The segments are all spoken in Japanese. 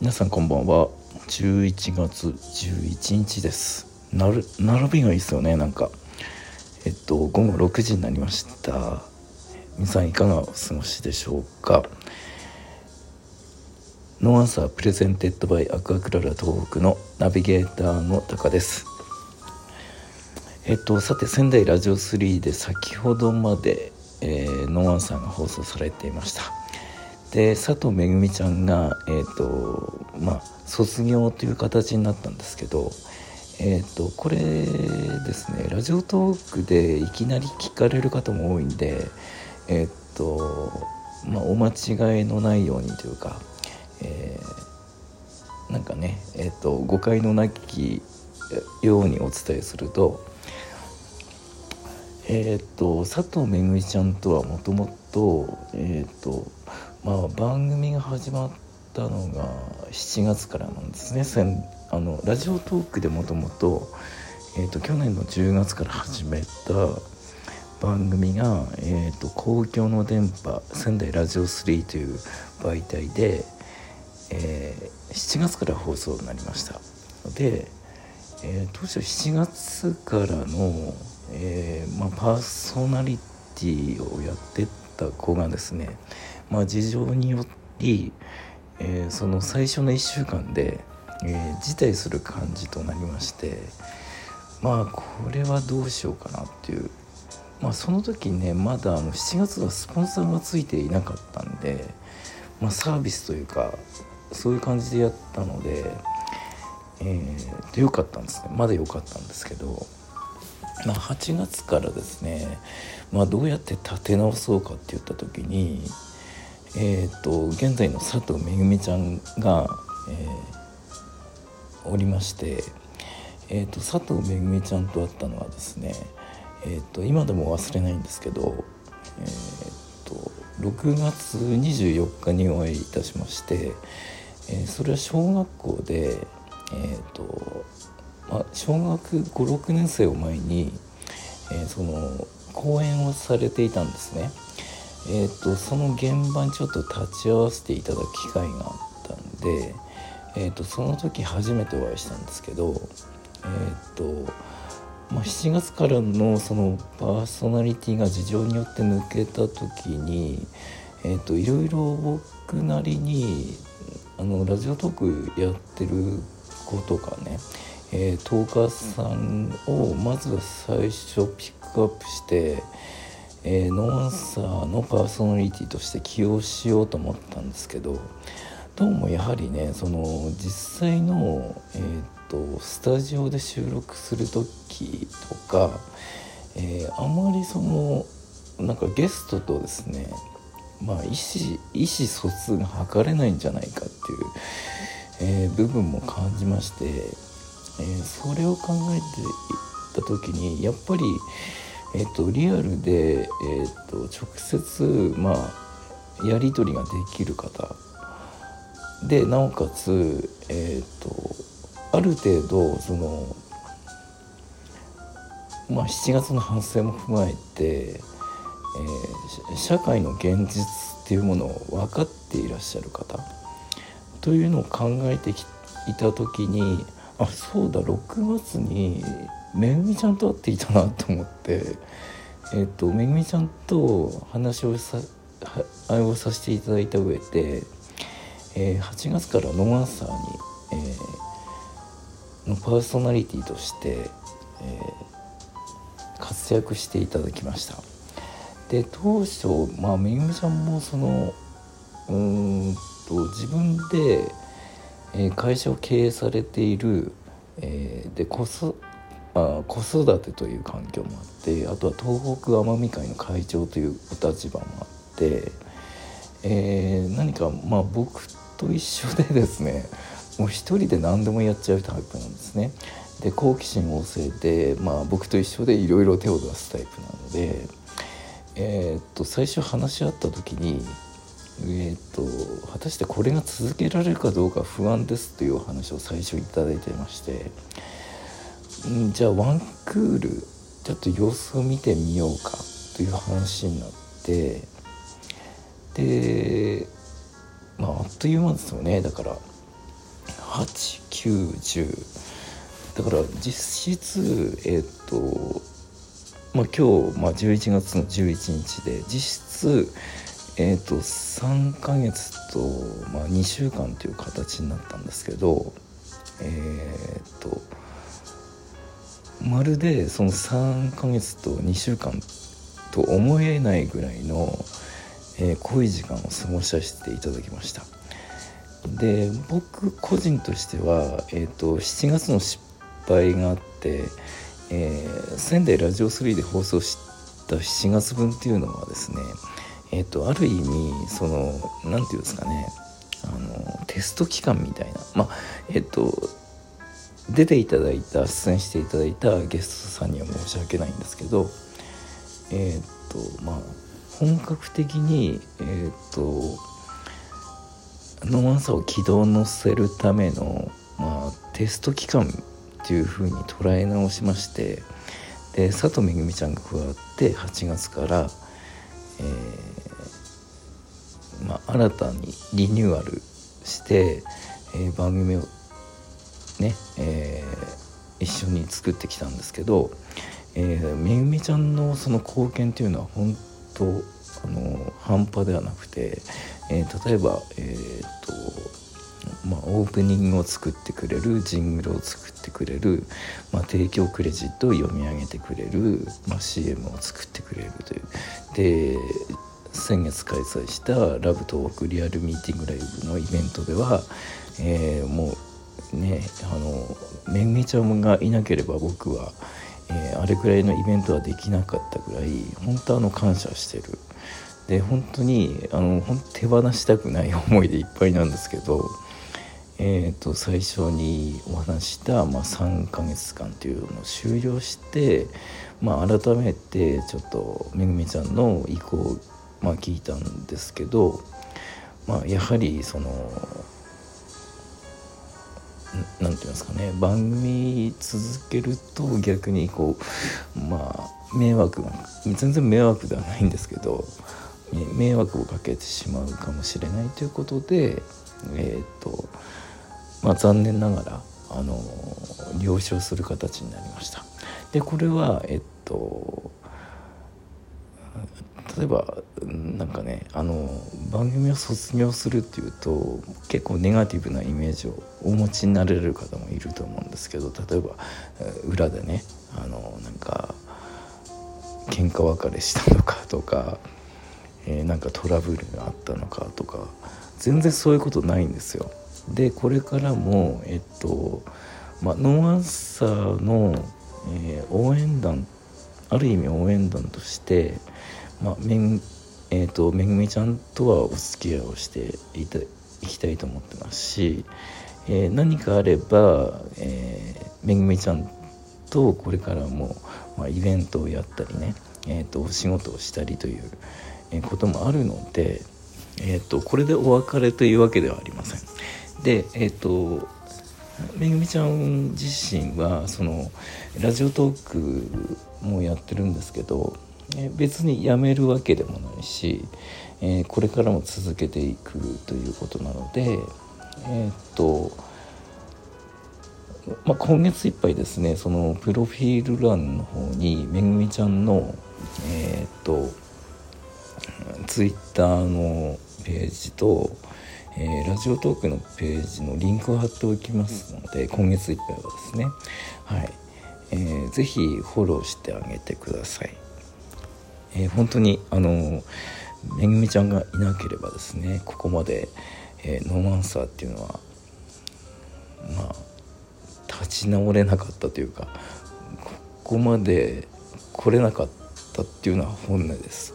皆さんこんばんは。11月11日です。なる並びがいいですよねなんか。えっと午後6時になりました。皆さんいかがお過ごしでしょうか？ノーアンサー presented by アクアクララ東北のナビゲーターのタカです。えっとさて仙台ラジオ3で先ほどまで、えー、ノーアンサーが放送されていました。で佐藤めぐみちゃんが、えーとまあ、卒業という形になったんですけど、えーと、これですねラジオトークでいきなり聞かれる方も多いんで、えーとまあ、お間違いのないようにというか、えー、なんかね、えーと、誤解のなきようにお伝えすると,、えー、と佐藤めぐみちゃんとはもともと,、えー、とまあ、番組が始まったのが7月からなんですね。あのラジオトークでもともと去年の10月から始めた番組が、えーと、公共の電波仙台ラジオ3という媒体で、えー、7月から放送になりました。で、えー、当初7月からの、えーまあ、パーソナリティをやってた子がですねまあ、事情により、えー、その最初の1週間で、えー、辞退する感じとなりましてまあこれはどうしようかなっていう。まあその時ねまだあの7月はスポンサーがついていなかったんで、まあ、サービスというかそういう感じでやったので、えー、でよかったんですね。まだ良かったんですけど、まあ、8月からですね、まあ、どうやって立て直そうかって言った時にえーと、現在の佐藤めぐみちゃんが、えー、おりまして、えーと、佐藤めぐみちゃんと会ったのはですね、えーと、今でも忘れないんですけど、えー、と6月24日にお会いいたしまして、えー、それは小学校で、えーとまあ、小学56年生を前に、えー、その講演をされていたんですね。えーと、その現場にちょっと立ち会わせていただく機会があったんで、えーと、その時初めてお会いしたんですけど、えーとまあ、7月からのそのパーソナリティが事情によって抜けた時に、えー、といろいろ僕なりにあのラジオトークやってる子とかね、えー、トーカーさんをまずは最初ピックアップして。えー、ノアンサーのパーソナリティとして起用しようと思ったんですけどどうもやはりねその実際の、えーと、スタジオで収録する時とか、えー、あまりそのなんかゲストとですねまあ意思意思疎通が図れないんじゃないかっていう、えー、部分も感じまして、えー、それを考えていった時にやっぱりえっと、リアルで、えっと、直接、まあ、やり取りができる方。でなおかつ、えっと、ある程度その、まあ、7月の反省も踏まえて、えー、社会の現実っていうものを分かっていらっしゃる方。というのを考えてきいた時にあそうだ6月にめぐみちゃんと会っていたなと思ってえっ、ー、とめぐみちゃんと話をさ愛をさせていただいた上で、えー、8月からノーアンサーに、えー、のパーソナリティとして、えー、活躍していただきました。で当初まあめぐみちゃんもそのうんと自分で、えー、会社を経営されている、えー、でこそ子育てという環境もあってあとは東北奄美会の会長というお立場もあって、えー、何かまあ僕と一緒でですねもう一人で何でもやっちゃうタイプなんですね。で好奇心旺盛で、まあ、僕と一緒でいろいろ手を出すタイプなので、えー、っと最初話し合った時に、えー、っと果たしてこれが続けられるかどうか不安ですというお話を最初いただいてまして。んじゃあワンクールちょっと様子を見てみようかという話になってでまああっという間ですよね。だから8910だから実質えっ、とまあ今日、まあ、11月の11日で実質えーと、3ヶ月と、まあ、2週間という形になったんですけどえっ、とまるでその3ヶ月と2週間と思えないぐらいの、えー、濃い時間を過ごさせていただきました。で僕個人としては、えーと、7月の失敗があって、えー、仙台ラジオ3で放送した7月分っていうのはですねえっ、とある意味その何て言うんですかねあのテスト期間みたいなまあえっ、ー、と出ていただいた出演していただいたゲストさんには申し訳ないんですけどえっ、ー、とまあ本格的にえっ、とノーアンサーを軌道乗せるための、まあ、テスト期間っていうふうに捉え直しましてで佐藤めぐみちゃんが加わって8月からえー、まあ、新たにリニューアルして、えー、番組をね、えー、一緒に作ってきたんですけど、えー、めぐみちゃんのその貢献というのは本当あの半端ではなくて、えー、例えば、えーとまあ、オープニングを作ってくれるジングルを作ってくれる、まあ、提供クレジットを読み上げてくれる、まあ、CM を作ってくれるという。で先月開催した「ラブトークリアルミーティングライブ」のイベントでは、えー、もうねあのめぐみちゃんがいなければ僕は、えー、あれくらいのイベントはできなかったぐらい本当あの感謝してるで本当にあの本当手放したくない 思いでいっぱいなんですけど。えーと、最初にお話した、まあ、3ヶ月間というのを終了して、まあ、改めてちょっとめぐみちゃんの意向を、まあ、聞いたんですけど、まあ、やはりその何て言うんですかね番組続けると逆にこうまあ迷惑全然迷惑ではないんですけど迷惑をかけてしまうかもしれないということでえっ、とまあ、残念ながらあの了承する形になりました。でこれはえっと例えばなんかねあの番組を卒業するっていうと結構ネガティブなイメージをお持ちになれる方もいると思うんですけど例えば裏でねあのなんか喧嘩別れしたのかとか、えー、なんかトラブルがあったのかとか全然そういうことないんですよ。でこれからもえっと、まあ、ノーアンサーの、えー、応援団ってある意味応援団として、まあめんえーと、めぐみちゃんとはお付き合いをしていたいきたいと思ってますし、えー、何かあれば、えー、めぐみちゃんとこれからも、まあ、イベントをやったりね、えーと、お仕事をしたりという、えこともあるので、えーとこれでお別れというわけではありません。でえ、ー、とめぐみちゃん自身はそのラジオトークもやってるんですけど別にやめるわけでもないし、えー、これからも続けていくということなのでえっ、とまあ、今月いっぱいですねそのプロフィール欄の方にめぐみちゃんのえっ、とツイッターのページとえー、ラジオトークのページのリンクを貼っておきますので今月いっぱいはですね。はい、えー、ぜひフォローしてあげてください、えー、本当にあのめぐみちゃんがいなければですねここまで、えー、ノーマンサーっていうのはまあ立ち直れなかったというかここまで来れなかったっていうのは本音です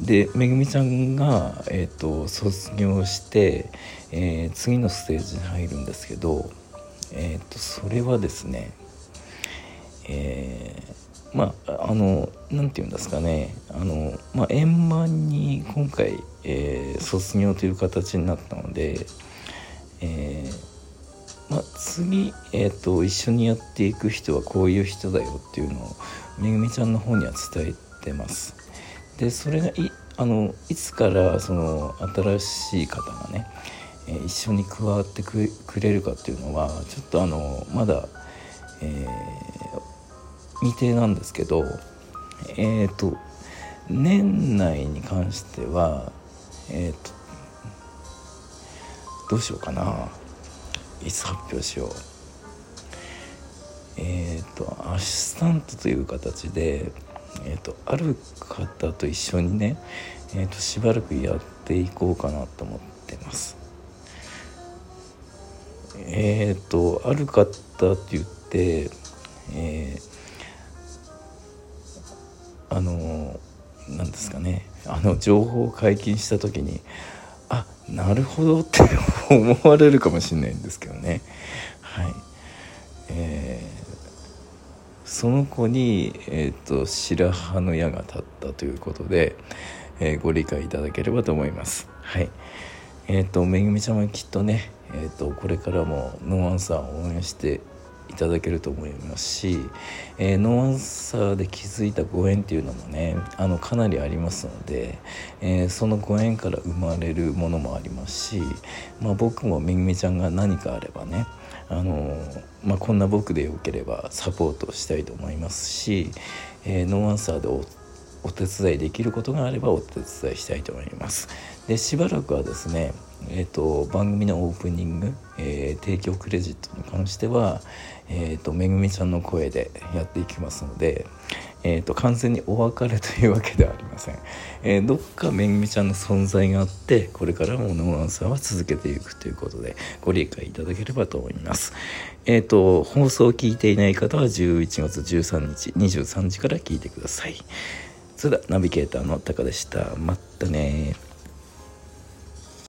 でめぐみちゃんが、えーと、卒業して、えー、次のステージに入るんですけど、えーと、それはですね、えー、まああの何て言うんですかねあの、まあ、円満に今回、えー、卒業という形になったので、えーまあ、次、えーと一緒にやっていく人はこういう人だよっていうのをめぐみちゃんの方には伝えてます。でそれがいあのいつからその新しい方がね、えー、一緒に加わってくれるかっていうのはちょっとあのまだ、え未定なんですけどえっ、と年内に関してはえっ、とどうしようかな。いつ発表しよう。えっ、とアシスタントという形でえーと、ある方と一緒にね、えーと、しばらくやっていこうかなと思ってます。えっ、ー、とある方って言って、えー、あの何ですかねあの情報を解禁した時にあなるほどって思われるかもしれないんですけどねはい。その子に、えーと、白羽の矢が立ったということで、えー、ご理解いただければと思います。はいえーと、めぐみちゃんはきっとね、えーと、これからもノーアンサーを応援していただけると思いますし、えー、ノーアンサーで気づいたご縁っていうのもねあのかなりありますので、えー、そのご縁から生まれるものもありますし、まあ、僕もめぐみちゃんが何かあればねあのまあ、こんな僕でよければサポートしたいと思いますし、えー、ノーアンサーでおお手伝いできることがあればお手伝いしたいと思います。でしばらくはですね、えーと、番組のオープニング、えー、提供クレジットに関しては、えーと、めぐみちゃんの声でやっていきますので、えーと、完全にお別れというわけではありません、えー、どっかめぐみちゃんの存在があってこれからもノーアンサーは続けていくということでご理解いただければと思います。えっ、ー、と放送を聞いていない方は11月13日23時から聞いてください。それではナビゲーターのタカでした。またね